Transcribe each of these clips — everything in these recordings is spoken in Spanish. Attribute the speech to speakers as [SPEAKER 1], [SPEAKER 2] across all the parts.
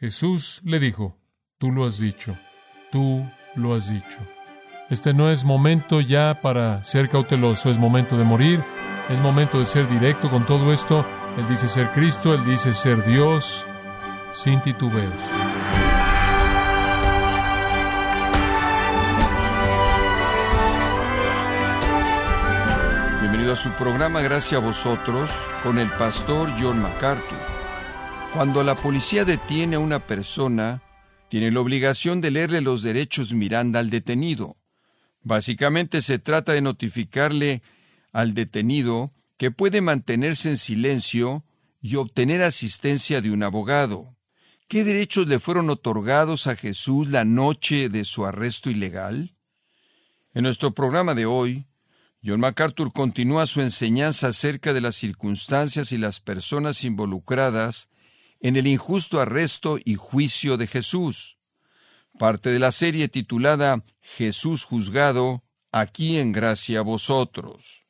[SPEAKER 1] Jesús le dijo, tú lo has dicho, tú lo has dicho. Este no es momento ya para ser cauteloso, es momento de morir, es momento de ser directo con todo esto. Él dice ser Cristo, él dice ser Dios, sin titubeos.
[SPEAKER 2] Bienvenido a su programa Gracias a vosotros con el pastor John MacArthur. Cuando la policía detiene a una persona, tiene la obligación de leerle los derechos Miranda al detenido. Básicamente se trata de notificarle al detenido que puede mantenerse en silencio y obtener asistencia de un abogado. ¿Qué derechos le fueron otorgados a Jesús la noche de su arresto ilegal? En nuestro programa de hoy, John MacArthur continúa su enseñanza acerca de las circunstancias y las personas involucradas en el injusto arresto y juicio de Jesús parte de la serie titulada Jesús juzgado, aquí en gracia a vosotros.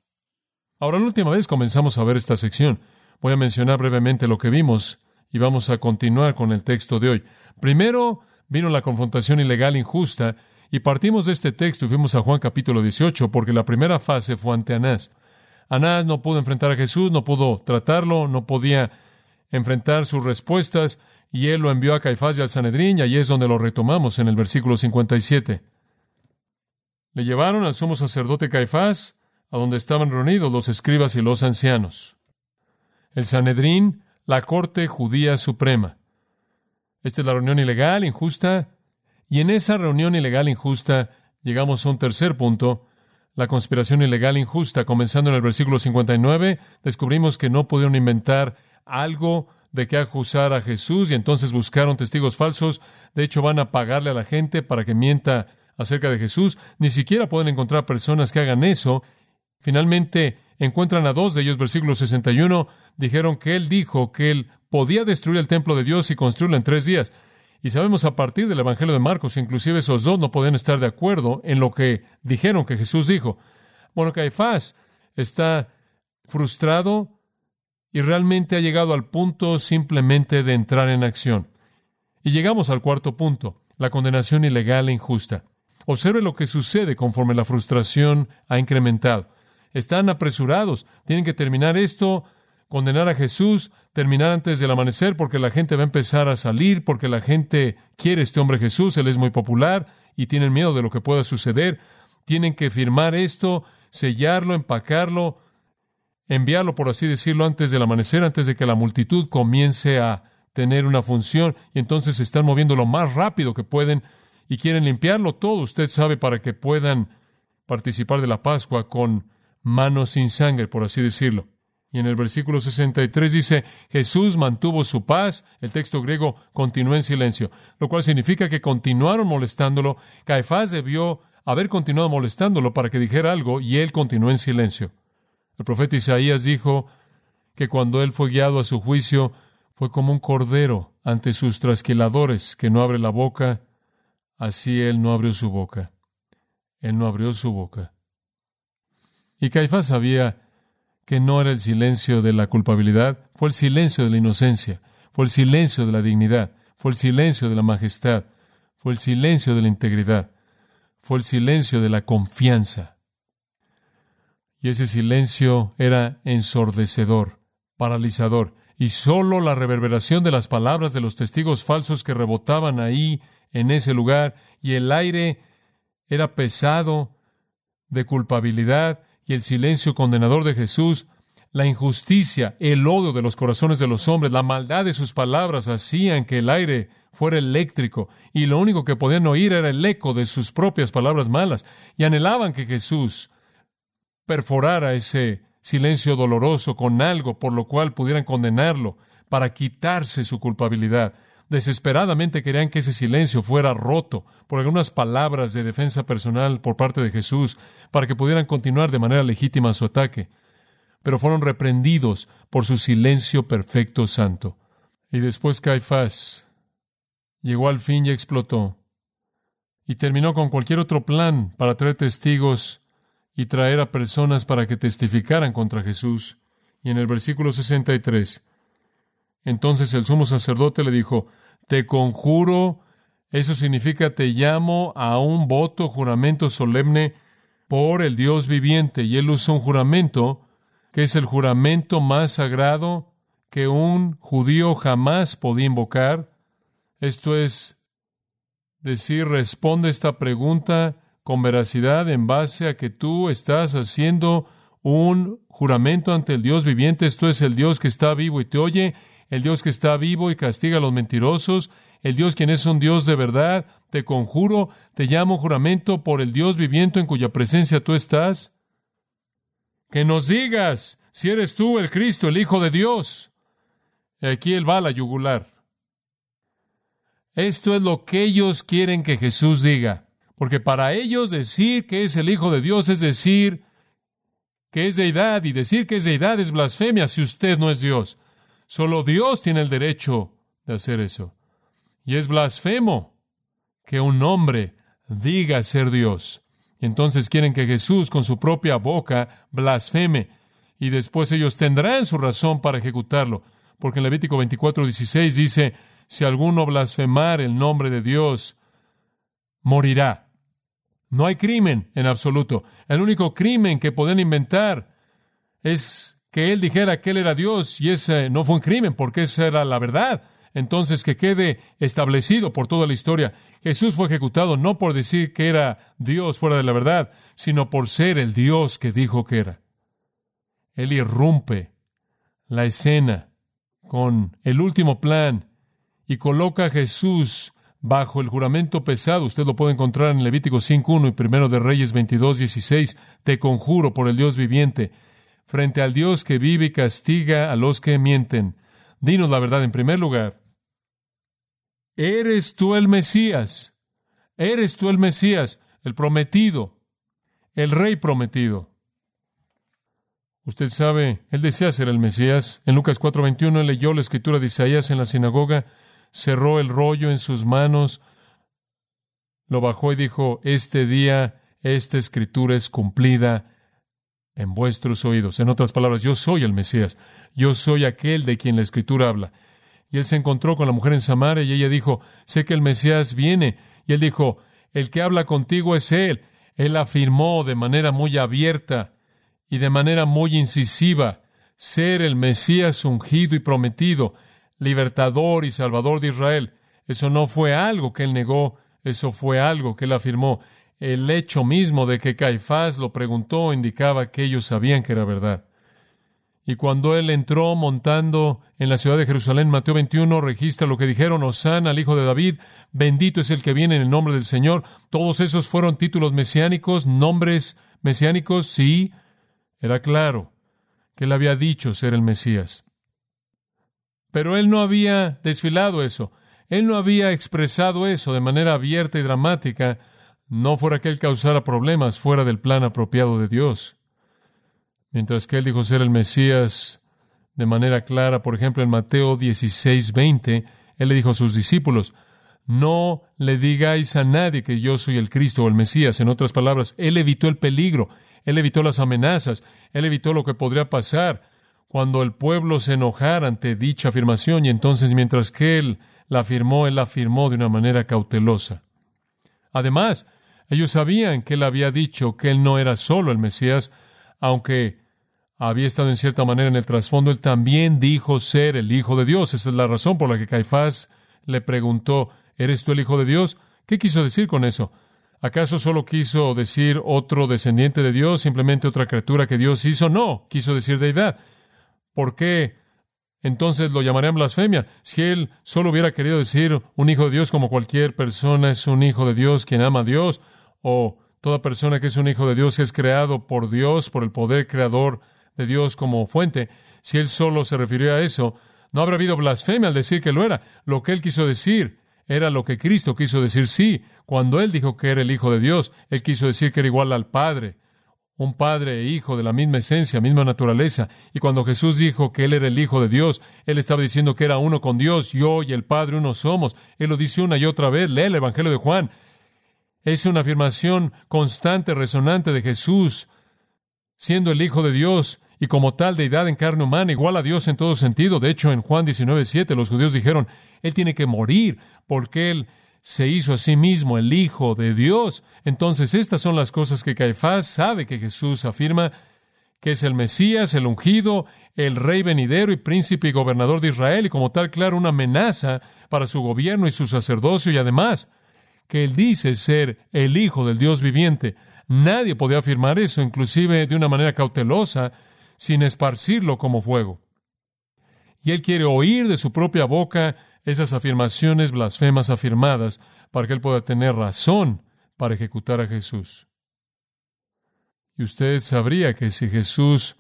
[SPEAKER 1] Ahora, la última vez comenzamos a ver esta sección. Voy a mencionar brevemente lo que vimos y vamos a continuar con el texto de hoy. Primero vino la confrontación ilegal injusta y partimos de este texto y fuimos a Juan capítulo 18 porque la primera fase fue ante Anás. Anás no pudo enfrentar a Jesús, no pudo tratarlo, no podía enfrentar sus respuestas y él lo envió a Caifás y al Sanedrín, y ahí es donde lo retomamos en el versículo 57. Le llevaron al sumo sacerdote Caifás, a donde estaban reunidos los escribas y los ancianos. El Sanedrín, la corte judía suprema. Esta es la reunión ilegal, injusta, y en esa reunión ilegal, injusta, llegamos a un tercer punto, la conspiración ilegal injusta. Comenzando en el versículo 59, descubrimos que no pudieron inventar algo de que acusar a Jesús y entonces buscaron testigos falsos. De hecho, van a pagarle a la gente para que mienta acerca de Jesús. Ni siquiera pueden encontrar personas que hagan eso. Finalmente encuentran a dos de ellos, versículo 61, dijeron que él dijo que él podía destruir el templo de Dios y construirlo en tres días. Y sabemos a partir del Evangelio de Marcos, inclusive esos dos no pueden estar de acuerdo en lo que dijeron que Jesús dijo. Bueno, Caifás está frustrado, y realmente ha llegado al punto simplemente de entrar en acción. Y llegamos al cuarto punto, la condenación ilegal e injusta. Observe lo que sucede conforme la frustración ha incrementado. Están apresurados, tienen que terminar esto, condenar a Jesús, terminar antes del amanecer porque la gente va a empezar a salir, porque la gente quiere este hombre Jesús, él es muy popular y tienen miedo de lo que pueda suceder. Tienen que firmar esto, sellarlo, empacarlo, enviarlo, por así decirlo, antes del amanecer, antes de que la multitud comience a tener una función, y entonces se están moviendo lo más rápido que pueden y quieren limpiarlo todo, usted sabe, para que puedan participar de la Pascua con manos sin sangre, por así decirlo. Y en el versículo 63 dice, Jesús mantuvo su paz, el texto griego continuó en silencio, lo cual significa que continuaron molestándolo. Caifás debió haber continuado molestándolo para que dijera algo y él continuó en silencio. El profeta Isaías dijo que cuando él fue guiado a su juicio, fue como un cordero ante sus trasquiladores que no abre la boca, así él no abrió su boca. Él no abrió su boca. Y Caifás sabía que no era el silencio de la culpabilidad, fue el silencio de la inocencia, fue el silencio de la dignidad, fue el silencio de la majestad, fue el silencio de la integridad, fue el silencio de la confianza y ese silencio era ensordecedor, paralizador, y sólo la reverberación de las palabras de los testigos falsos que rebotaban ahí en ese lugar, y el aire era pesado de culpabilidad, y el silencio condenador de Jesús, la injusticia, el odio de los corazones de los hombres, la maldad de sus palabras hacían que el aire fuera eléctrico, y lo único que podían oír era el eco de sus propias palabras malas, y anhelaban que Jesús perforara ese silencio doloroso con algo por lo cual pudieran condenarlo para quitarse su culpabilidad. Desesperadamente querían que ese silencio fuera roto por algunas palabras de defensa personal por parte de Jesús para que pudieran continuar de manera legítima su ataque. Pero fueron reprendidos por su silencio perfecto santo. Y después Caifás llegó al fin y explotó. Y terminó con cualquier otro plan para traer testigos y traer a personas para que testificaran contra Jesús. Y en el versículo 63, entonces el sumo sacerdote le dijo, te conjuro, eso significa te llamo a un voto, juramento solemne por el Dios viviente. Y él usa un juramento que es el juramento más sagrado que un judío jamás podía invocar. Esto es decir, responde esta pregunta con veracidad en base a que tú estás haciendo un juramento ante el Dios viviente. Esto es el Dios que está vivo y te oye, el Dios que está vivo y castiga a los mentirosos, el Dios quien es un Dios de verdad. Te conjuro, te llamo juramento por el Dios viviente en cuya presencia tú estás. Que nos digas si eres tú el Cristo, el Hijo de Dios. Y aquí él va a la yugular. Esto es lo que ellos quieren que Jesús diga. Porque para ellos decir que es el Hijo de Dios es decir que es deidad y decir que es deidad es blasfemia si usted no es Dios. Solo Dios tiene el derecho de hacer eso. Y es blasfemo que un hombre diga ser Dios. Y entonces quieren que Jesús con su propia boca blasfeme y después ellos tendrán su razón para ejecutarlo. Porque en Levítico 24, 16 dice, si alguno blasfemar el nombre de Dios, morirá. No hay crimen en absoluto. El único crimen que pueden inventar es que él dijera que él era Dios y ese no fue un crimen porque esa era la verdad. Entonces que quede establecido por toda la historia. Jesús fue ejecutado no por decir que era Dios fuera de la verdad, sino por ser el Dios que dijo que era. Él irrumpe la escena con el último plan y coloca a Jesús bajo el juramento pesado. Usted lo puede encontrar en Levítico 5.1 y Primero de Reyes 22.16. Te conjuro por el Dios viviente, frente al Dios que vive y castiga a los que mienten. Dinos la verdad en primer lugar. ¿Eres tú el Mesías? ¿Eres tú el Mesías, el prometido, el rey prometido? Usted sabe, él desea ser el Mesías. En Lucas 4:21 leyó la escritura de Isaías en la sinagoga cerró el rollo en sus manos, lo bajó y dijo, este día esta escritura es cumplida en vuestros oídos. En otras palabras, yo soy el Mesías, yo soy aquel de quien la escritura habla. Y él se encontró con la mujer en Samaria y ella dijo, sé que el Mesías viene. Y él dijo, el que habla contigo es él. Él afirmó de manera muy abierta y de manera muy incisiva ser el Mesías ungido y prometido libertador y salvador de Israel. Eso no fue algo que él negó, eso fue algo que él afirmó. El hecho mismo de que Caifás lo preguntó indicaba que ellos sabían que era verdad. Y cuando él entró montando en la ciudad de Jerusalén, Mateo 21 registra lo que dijeron, Osana al hijo de David, bendito es el que viene en el nombre del Señor. Todos esos fueron títulos mesiánicos, nombres mesiánicos, sí, era claro que él había dicho ser el Mesías. Pero él no había desfilado eso. Él no había expresado eso de manera abierta y dramática, no fuera que él causara problemas fuera del plan apropiado de Dios. Mientras que él dijo ser el Mesías de manera clara, por ejemplo, en Mateo 16, 20, él le dijo a sus discípulos, no le digáis a nadie que yo soy el Cristo o el Mesías. En otras palabras, él evitó el peligro, él evitó las amenazas, él evitó lo que podría pasar cuando el pueblo se enojara ante dicha afirmación y entonces mientras que él la afirmó, él la afirmó de una manera cautelosa. Además, ellos sabían que él había dicho que él no era solo el Mesías, aunque había estado en cierta manera en el trasfondo, él también dijo ser el Hijo de Dios. Esa es la razón por la que Caifás le preguntó, ¿eres tú el Hijo de Dios? ¿Qué quiso decir con eso? ¿Acaso solo quiso decir otro descendiente de Dios, simplemente otra criatura que Dios hizo? No, quiso decir deidad. ¿Por qué entonces lo llamarían blasfemia? Si él solo hubiera querido decir un hijo de Dios como cualquier persona es un hijo de Dios quien ama a Dios, o toda persona que es un hijo de Dios es creado por Dios, por el poder creador de Dios como fuente, si él solo se refirió a eso, no habrá habido blasfemia al decir que lo era. Lo que él quiso decir era lo que Cristo quiso decir sí. Cuando él dijo que era el Hijo de Dios, él quiso decir que era igual al Padre un padre e hijo de la misma esencia, misma naturaleza. Y cuando Jesús dijo que Él era el Hijo de Dios, Él estaba diciendo que era uno con Dios, yo y el Padre uno somos. Él lo dice una y otra vez, lee el Evangelio de Juan. Es una afirmación constante, resonante de Jesús, siendo el Hijo de Dios y como tal deidad en carne humana, igual a Dios en todo sentido. De hecho, en Juan 19:7 los judíos dijeron, Él tiene que morir porque Él se hizo a sí mismo el Hijo de Dios. Entonces, estas son las cosas que Caifás sabe que Jesús afirma que es el Mesías, el ungido, el rey venidero y príncipe y gobernador de Israel, y como tal, claro, una amenaza para su gobierno y su sacerdocio, y además que él dice ser el Hijo del Dios viviente. Nadie podía afirmar eso, inclusive de una manera cautelosa, sin esparcirlo como fuego. Y él quiere oír de su propia boca esas afirmaciones blasfemas afirmadas para que él pueda tener razón para ejecutar a Jesús. Y usted sabría que si Jesús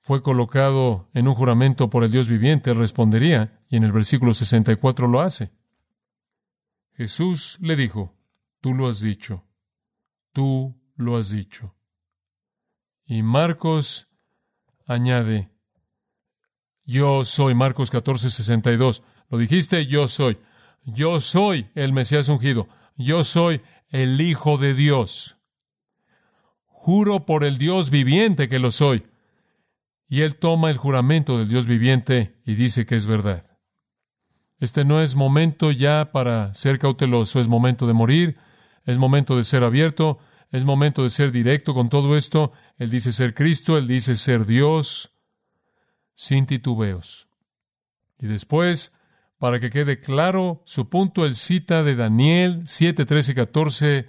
[SPEAKER 1] fue colocado en un juramento por el Dios viviente, respondería, y en el versículo 64 lo hace. Jesús le dijo, tú lo has dicho, tú lo has dicho. Y Marcos añade, yo soy, Marcos 14, 62. Lo dijiste, yo soy. Yo soy el Mesías ungido. Yo soy el Hijo de Dios. Juro por el Dios viviente que lo soy. Y él toma el juramento del Dios viviente y dice que es verdad. Este no es momento ya para ser cauteloso, es momento de morir, es momento de ser abierto, es momento de ser directo con todo esto. Él dice ser Cristo, él dice ser Dios, sin titubeos. Y después, para que quede claro su punto, él cita de Daniel 7, 13 y 14,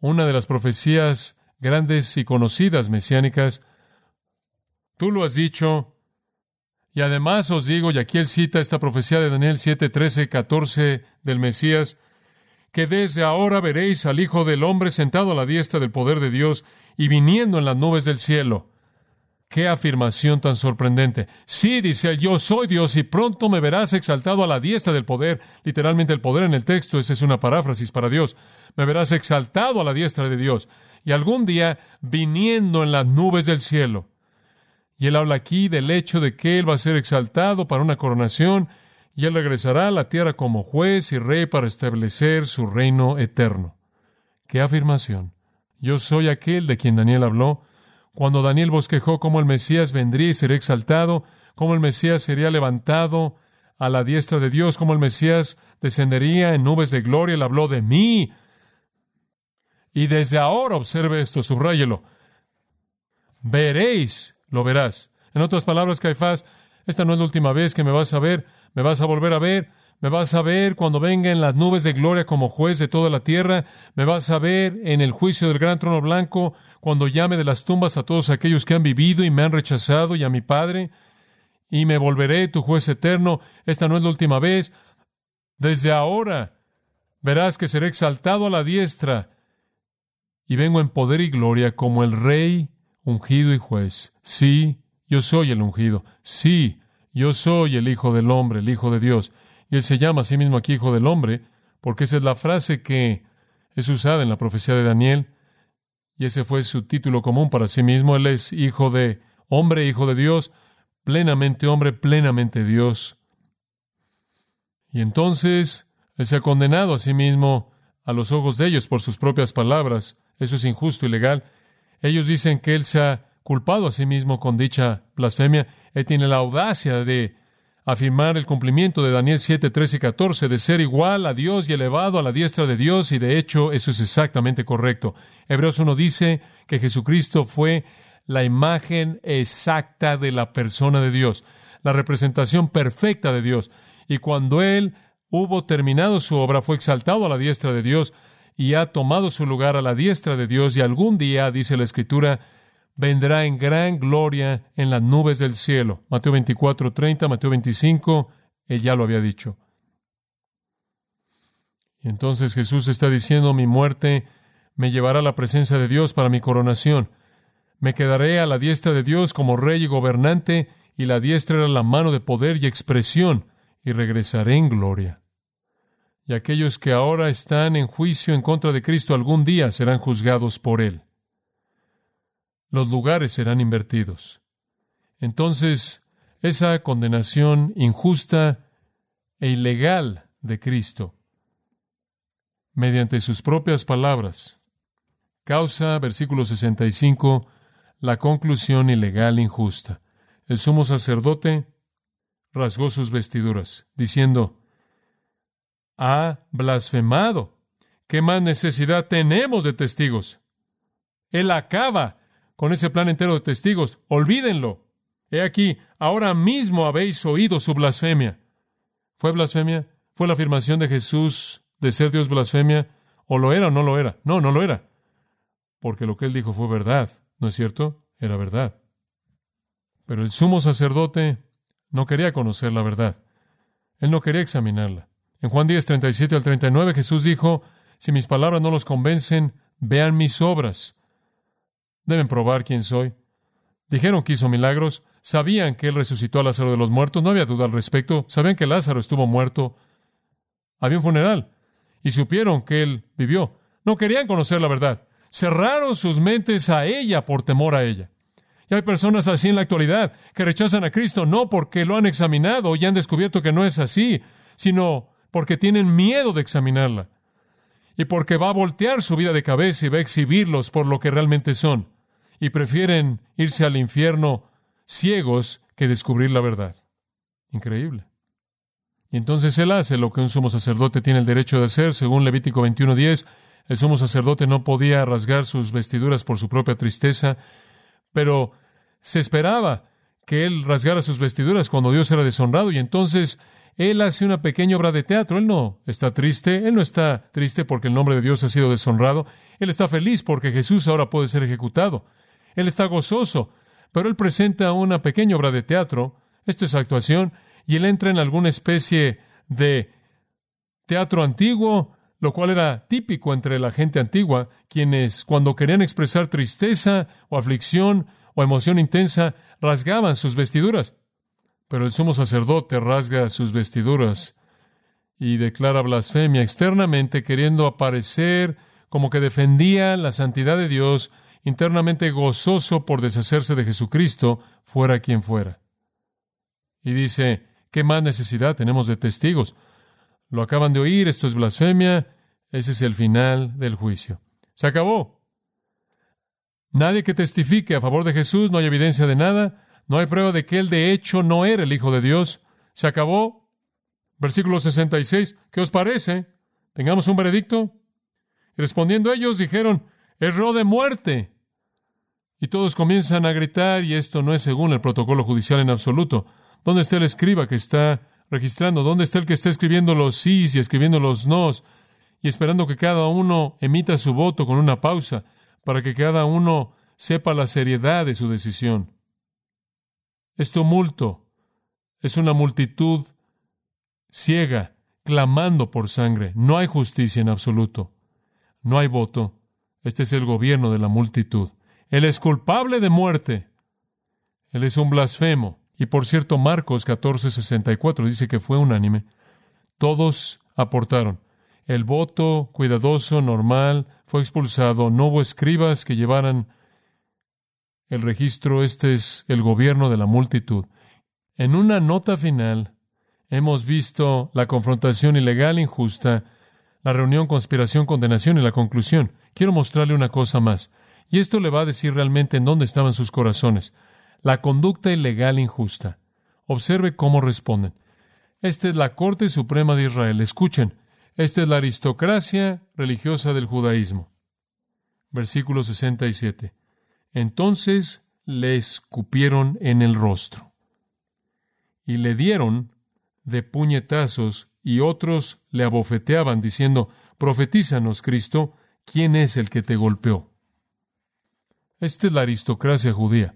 [SPEAKER 1] una de las profecías grandes y conocidas mesiánicas. Tú lo has dicho. Y además os digo, y aquí él cita esta profecía de Daniel 7, 13, 14 del Mesías, que desde ahora veréis al Hijo del Hombre sentado a la diestra del poder de Dios y viniendo en las nubes del cielo. Qué afirmación tan sorprendente. Sí, dice él, yo soy Dios y pronto me verás exaltado a la diestra del poder. Literalmente el poder en el texto, esa es una paráfrasis para Dios. Me verás exaltado a la diestra de Dios y algún día viniendo en las nubes del cielo. Y él habla aquí del hecho de que él va a ser exaltado para una coronación y él regresará a la tierra como juez y rey para establecer su reino eterno. ¡Qué afirmación! Yo soy aquel de quien Daniel habló. Cuando Daniel bosquejó cómo el Mesías vendría y sería exaltado, cómo el Mesías sería levantado a la diestra de Dios, cómo el Mesías descendería en nubes de gloria, él habló de mí. Y desde ahora observe esto, subráyelo. Veréis, lo verás. En otras palabras, Caifás, esta no es la última vez que me vas a ver, me vas a volver a ver, me vas a ver cuando venga en las nubes de gloria como juez de toda la tierra, me vas a ver en el juicio del gran trono blanco, cuando llame de las tumbas a todos aquellos que han vivido y me han rechazado y a mi Padre, y me volveré tu juez eterno. Esta no es la última vez. Desde ahora verás que seré exaltado a la diestra y vengo en poder y gloria como el rey ungido y juez. Sí, yo soy el ungido. Sí, yo soy el Hijo del Hombre, el Hijo de Dios. Y él se llama a sí mismo aquí Hijo del Hombre, porque esa es la frase que es usada en la profecía de Daniel. Y ese fue su título común para sí mismo. Él es Hijo de Hombre, Hijo de Dios, plenamente hombre, plenamente Dios. Y entonces él se ha condenado a sí mismo a los ojos de ellos por sus propias palabras. Eso es injusto y legal. Ellos dicen que él se ha culpado a sí mismo con dicha blasfemia. Él tiene la audacia de afirmar el cumplimiento de Daniel 7, 13 y 14, de ser igual a Dios y elevado a la diestra de Dios, y de hecho eso es exactamente correcto. Hebreos 1 dice que Jesucristo fue la imagen exacta de la persona de Dios, la representación perfecta de Dios. Y cuando Él hubo terminado su obra, fue exaltado a la diestra de Dios y ha tomado su lugar a la diestra de Dios, y algún día, dice la Escritura, vendrá en gran gloria en las nubes del cielo. Mateo 24, 30, Mateo 25, él ya lo había dicho. Y entonces Jesús está diciendo, mi muerte me llevará a la presencia de Dios para mi coronación. Me quedaré a la diestra de Dios como rey y gobernante, y la diestra era la mano de poder y expresión, y regresaré en gloria. Y aquellos que ahora están en juicio en contra de Cristo algún día serán juzgados por Él los lugares serán invertidos. Entonces, esa condenación injusta e ilegal de Cristo, mediante sus propias palabras, causa, versículo 65, la conclusión ilegal injusta. El sumo sacerdote rasgó sus vestiduras, diciendo, ha blasfemado. ¿Qué más necesidad tenemos de testigos? Él acaba con ese plan entero de testigos. Olvídenlo. He aquí, ahora mismo habéis oído su blasfemia. ¿Fue blasfemia? ¿Fue la afirmación de Jesús de ser Dios blasfemia? ¿O lo era o no lo era? No, no lo era. Porque lo que él dijo fue verdad, ¿no es cierto? Era verdad. Pero el sumo sacerdote no quería conocer la verdad. Él no quería examinarla. En Juan 10, 37 al 39, Jesús dijo, si mis palabras no los convencen, vean mis obras. Deben probar quién soy. Dijeron que hizo milagros, sabían que él resucitó a Lázaro de los muertos, no había duda al respecto, sabían que Lázaro estuvo muerto, había un funeral, y supieron que él vivió. No querían conocer la verdad. Cerraron sus mentes a ella por temor a ella. Y hay personas así en la actualidad que rechazan a Cristo no porque lo han examinado y han descubierto que no es así, sino porque tienen miedo de examinarla. Y porque va a voltear su vida de cabeza y va a exhibirlos por lo que realmente son. Y prefieren irse al infierno ciegos que descubrir la verdad. Increíble. Y entonces él hace lo que un sumo sacerdote tiene el derecho de hacer, según Levítico 21:10. El sumo sacerdote no podía rasgar sus vestiduras por su propia tristeza, pero se esperaba que él rasgara sus vestiduras cuando Dios era deshonrado, y entonces él hace una pequeña obra de teatro. Él no está triste, él no está triste porque el nombre de Dios ha sido deshonrado, él está feliz porque Jesús ahora puede ser ejecutado. Él está gozoso, pero él presenta una pequeña obra de teatro, esto es actuación, y él entra en alguna especie de teatro antiguo, lo cual era típico entre la gente antigua, quienes cuando querían expresar tristeza o aflicción o emoción intensa, rasgaban sus vestiduras. Pero el sumo sacerdote rasga sus vestiduras y declara blasfemia externamente, queriendo aparecer como que defendía la santidad de Dios, internamente gozoso por deshacerse de Jesucristo, fuera quien fuera. Y dice, ¿Qué más necesidad tenemos de testigos? Lo acaban de oír, esto es blasfemia, ese es el final del juicio. Se acabó. Nadie que testifique a favor de Jesús, no hay evidencia de nada, no hay prueba de que él de hecho no era el Hijo de Dios. Se acabó. Versículo 66. ¿Qué os parece? ¿Tengamos un veredicto? Y respondiendo ellos dijeron, erró de muerte. Y todos comienzan a gritar, y esto no es según el protocolo judicial en absoluto. ¿Dónde está el escriba que está registrando? ¿Dónde está el que está escribiendo los sís y escribiendo los nos y esperando que cada uno emita su voto con una pausa para que cada uno sepa la seriedad de su decisión? Es tumulto, es una multitud ciega, clamando por sangre. No hay justicia en absoluto. No hay voto. Este es el gobierno de la multitud. Él es culpable de muerte. Él es un blasfemo. Y por cierto, Marcos 14:64 dice que fue unánime. Todos aportaron. El voto cuidadoso, normal, fue expulsado. No hubo escribas que llevaran el registro. Este es el gobierno de la multitud. En una nota final, hemos visto la confrontación ilegal, injusta, la reunión, conspiración, condenación y la conclusión. Quiero mostrarle una cosa más. Y esto le va a decir realmente en dónde estaban sus corazones la conducta ilegal injusta. Observe cómo responden. Esta es la Corte Suprema de Israel. Escuchen, esta es la aristocracia religiosa del judaísmo. Versículo 67. Entonces le escupieron en el rostro y le dieron de puñetazos y otros le abofeteaban diciendo, profetízanos, Cristo, ¿quién es el que te golpeó? Esta es la aristocracia judía.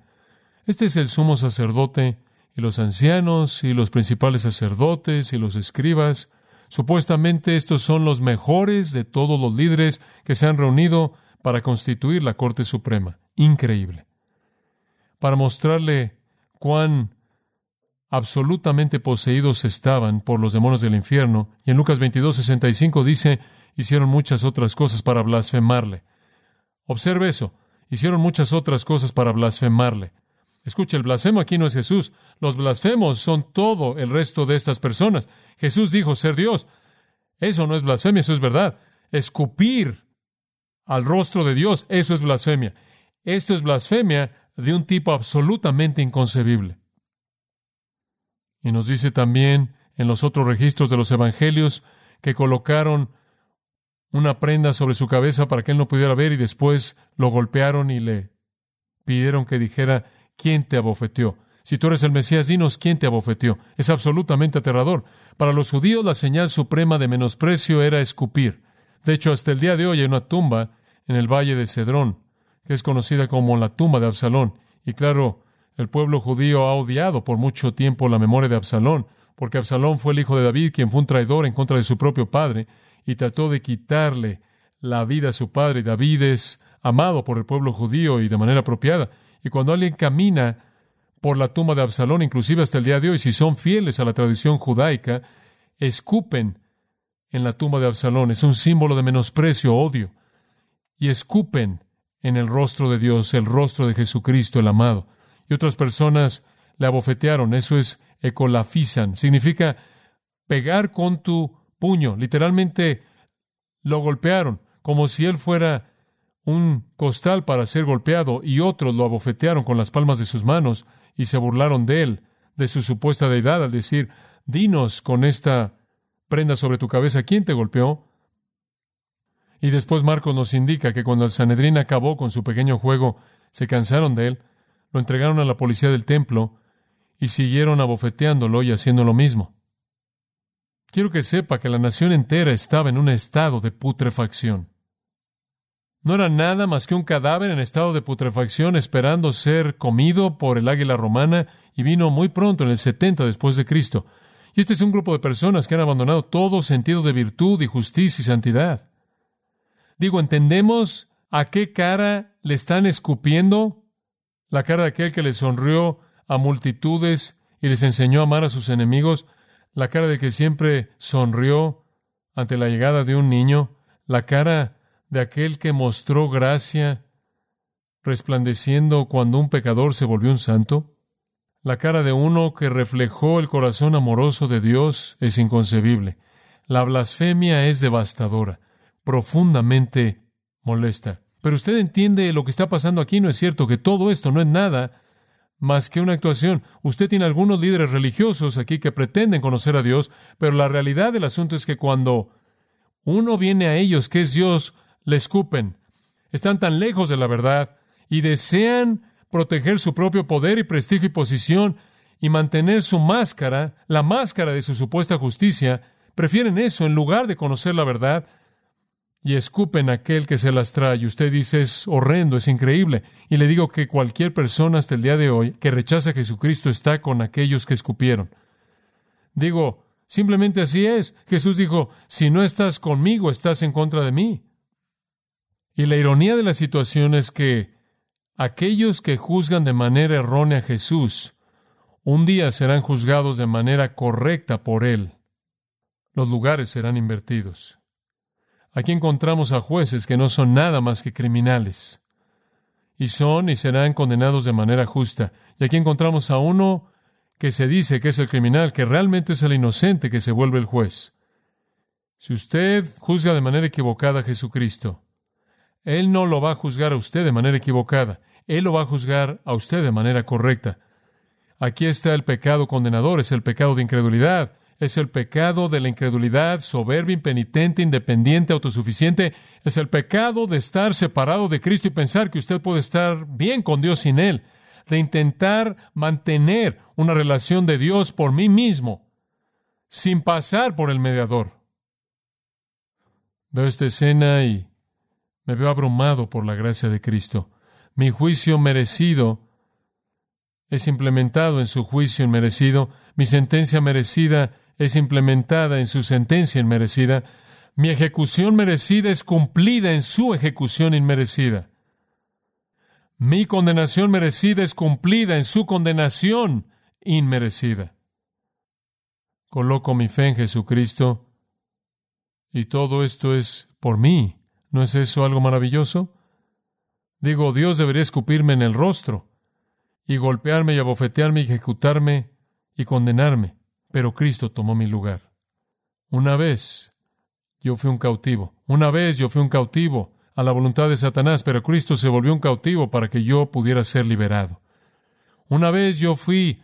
[SPEAKER 1] Este es el sumo sacerdote y los ancianos y los principales sacerdotes y los escribas. Supuestamente estos son los mejores de todos los líderes que se han reunido para constituir la Corte Suprema. Increíble. Para mostrarle cuán absolutamente poseídos estaban por los demonios del infierno. Y en Lucas 22, 65 dice, hicieron muchas otras cosas para blasfemarle. Observe eso, hicieron muchas otras cosas para blasfemarle. Escucha, el blasfemo aquí no es Jesús. Los blasfemos son todo el resto de estas personas. Jesús dijo ser Dios. Eso no es blasfemia, eso es verdad. Escupir al rostro de Dios, eso es blasfemia. Esto es blasfemia de un tipo absolutamente inconcebible. Y nos dice también en los otros registros de los evangelios que colocaron una prenda sobre su cabeza para que él no pudiera ver y después lo golpearon y le pidieron que dijera quién te abofeteó. Si tú eres el Mesías, dinos quién te abofeteó. Es absolutamente aterrador. Para los judíos la señal suprema de menosprecio era escupir. De hecho, hasta el día de hoy hay una tumba en el valle de Cedrón, que es conocida como la tumba de Absalón. Y claro, el pueblo judío ha odiado por mucho tiempo la memoria de Absalón, porque Absalón fue el hijo de David, quien fue un traidor en contra de su propio padre, y trató de quitarle la vida a su padre. David es amado por el pueblo judío y de manera apropiada. Y cuando alguien camina por la tumba de Absalón, inclusive hasta el día de hoy, si son fieles a la tradición judaica, escupen en la tumba de Absalón. Es un símbolo de menosprecio, odio. Y escupen en el rostro de Dios, el rostro de Jesucristo, el amado. Y otras personas le abofetearon. Eso es ecolafizan. Significa pegar con tu puño. Literalmente lo golpearon, como si él fuera un costal para ser golpeado, y otros lo abofetearon con las palmas de sus manos y se burlaron de él, de su supuesta deidad, al decir, dinos con esta prenda sobre tu cabeza, ¿quién te golpeó? Y después Marcos nos indica que cuando el Sanedrín acabó con su pequeño juego, se cansaron de él, lo entregaron a la policía del templo y siguieron abofeteándolo y haciendo lo mismo. Quiero que sepa que la nación entera estaba en un estado de putrefacción. No era nada más que un cadáver en estado de putrefacción esperando ser comido por el águila romana y vino muy pronto en el 70 después de Cristo. Y este es un grupo de personas que han abandonado todo sentido de virtud y justicia y santidad. Digo, ¿entendemos a qué cara le están escupiendo? La cara de aquel que le sonrió a multitudes y les enseñó a amar a sus enemigos, la cara de que siempre sonrió ante la llegada de un niño, la cara de aquel que mostró gracia resplandeciendo cuando un pecador se volvió un santo, la cara de uno que reflejó el corazón amoroso de Dios es inconcebible. La blasfemia es devastadora, profundamente molesta. Pero usted entiende lo que está pasando aquí, ¿no es cierto? Que todo esto no es nada más que una actuación. Usted tiene algunos líderes religiosos aquí que pretenden conocer a Dios, pero la realidad del asunto es que cuando uno viene a ellos, que es Dios, le escupen. Están tan lejos de la verdad y desean proteger su propio poder y prestigio y posición y mantener su máscara, la máscara de su supuesta justicia, prefieren eso en lugar de conocer la verdad y escupen a aquel que se las trae. Usted dice, es horrendo, es increíble. Y le digo que cualquier persona hasta el día de hoy que rechaza a Jesucristo está con aquellos que escupieron. Digo, simplemente así es. Jesús dijo, si no estás conmigo, estás en contra de mí. Y la ironía de la situación es que aquellos que juzgan de manera errónea a Jesús, un día serán juzgados de manera correcta por Él. Los lugares serán invertidos. Aquí encontramos a jueces que no son nada más que criminales. Y son y serán condenados de manera justa. Y aquí encontramos a uno que se dice que es el criminal, que realmente es el inocente que se vuelve el juez. Si usted juzga de manera equivocada a Jesucristo, Él no lo va a juzgar a usted de manera equivocada. Él lo va a juzgar a usted de manera correcta. Aquí está el pecado condenador, es el pecado de incredulidad es el pecado de la incredulidad, soberbia, impenitente, independiente, autosuficiente. Es el pecado de estar separado de Cristo y pensar que usted puede estar bien con Dios sin Él. De intentar mantener una relación de Dios por mí mismo, sin pasar por el mediador. Veo esta escena y me veo abrumado por la gracia de Cristo. Mi juicio merecido es implementado en su juicio inmerecido. Mi sentencia merecida es implementada en su sentencia inmerecida, mi ejecución merecida es cumplida en su ejecución inmerecida. Mi condenación merecida es cumplida en su condenación inmerecida. Coloco mi fe en Jesucristo y todo esto es por mí. ¿No es eso algo maravilloso? Digo, Dios debería escupirme en el rostro y golpearme y abofetearme y ejecutarme y condenarme pero Cristo tomó mi lugar. Una vez yo fui un cautivo, una vez yo fui un cautivo a la voluntad de Satanás, pero Cristo se volvió un cautivo para que yo pudiera ser liberado. Una vez yo fui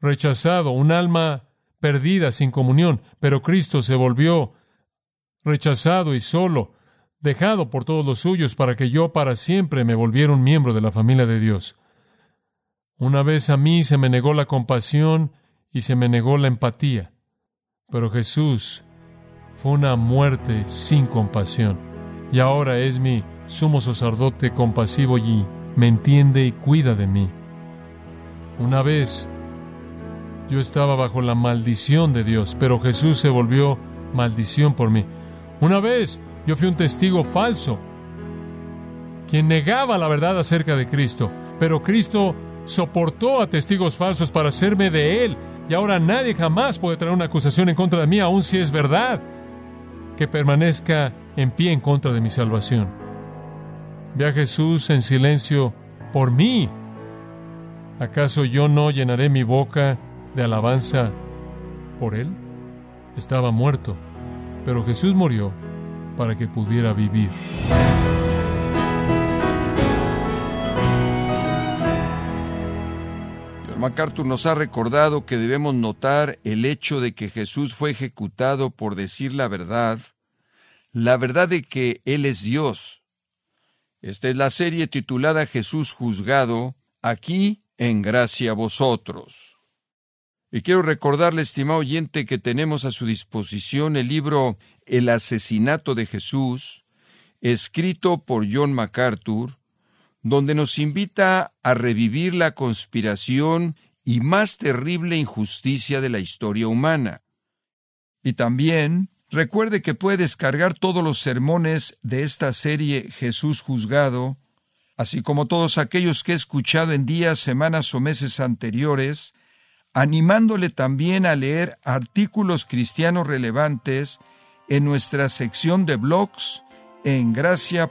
[SPEAKER 1] rechazado, un alma perdida, sin comunión, pero Cristo se volvió rechazado y solo, dejado por todos los suyos para que yo para siempre me volviera un miembro de la familia de Dios. Una vez a mí se me negó la compasión y se me negó la empatía, pero Jesús fue una muerte sin compasión y ahora es mi sumo sacerdote compasivo y me entiende y cuida de mí. Una vez yo estaba bajo la maldición de Dios, pero Jesús se volvió maldición por mí. Una vez yo fui un testigo falso, quien negaba la verdad acerca de Cristo, pero Cristo soportó a testigos falsos para hacerme de Él, y ahora nadie jamás puede traer una acusación en contra de mí, aun si es verdad, que permanezca en pie en contra de mi salvación. Ve a Jesús en silencio por mí. ¿Acaso yo no llenaré mi boca de alabanza por él? Estaba muerto, pero Jesús murió para que pudiera vivir.
[SPEAKER 2] MacArthur nos ha recordado que debemos notar el hecho de que Jesús fue ejecutado por decir la verdad, la verdad de que Él es Dios. Esta es la serie titulada Jesús juzgado, aquí en gracia a vosotros. Y quiero recordarle, estimado oyente, que tenemos a su disposición el libro El asesinato de Jesús, escrito por John MacArthur, donde nos invita a revivir la conspiración y más terrible injusticia de la historia humana. Y también recuerde que puede descargar todos los sermones de esta serie Jesús juzgado, así como todos aquellos que he escuchado en días, semanas o meses anteriores, animándole también a leer artículos cristianos relevantes en nuestra sección de blogs en gracia.org.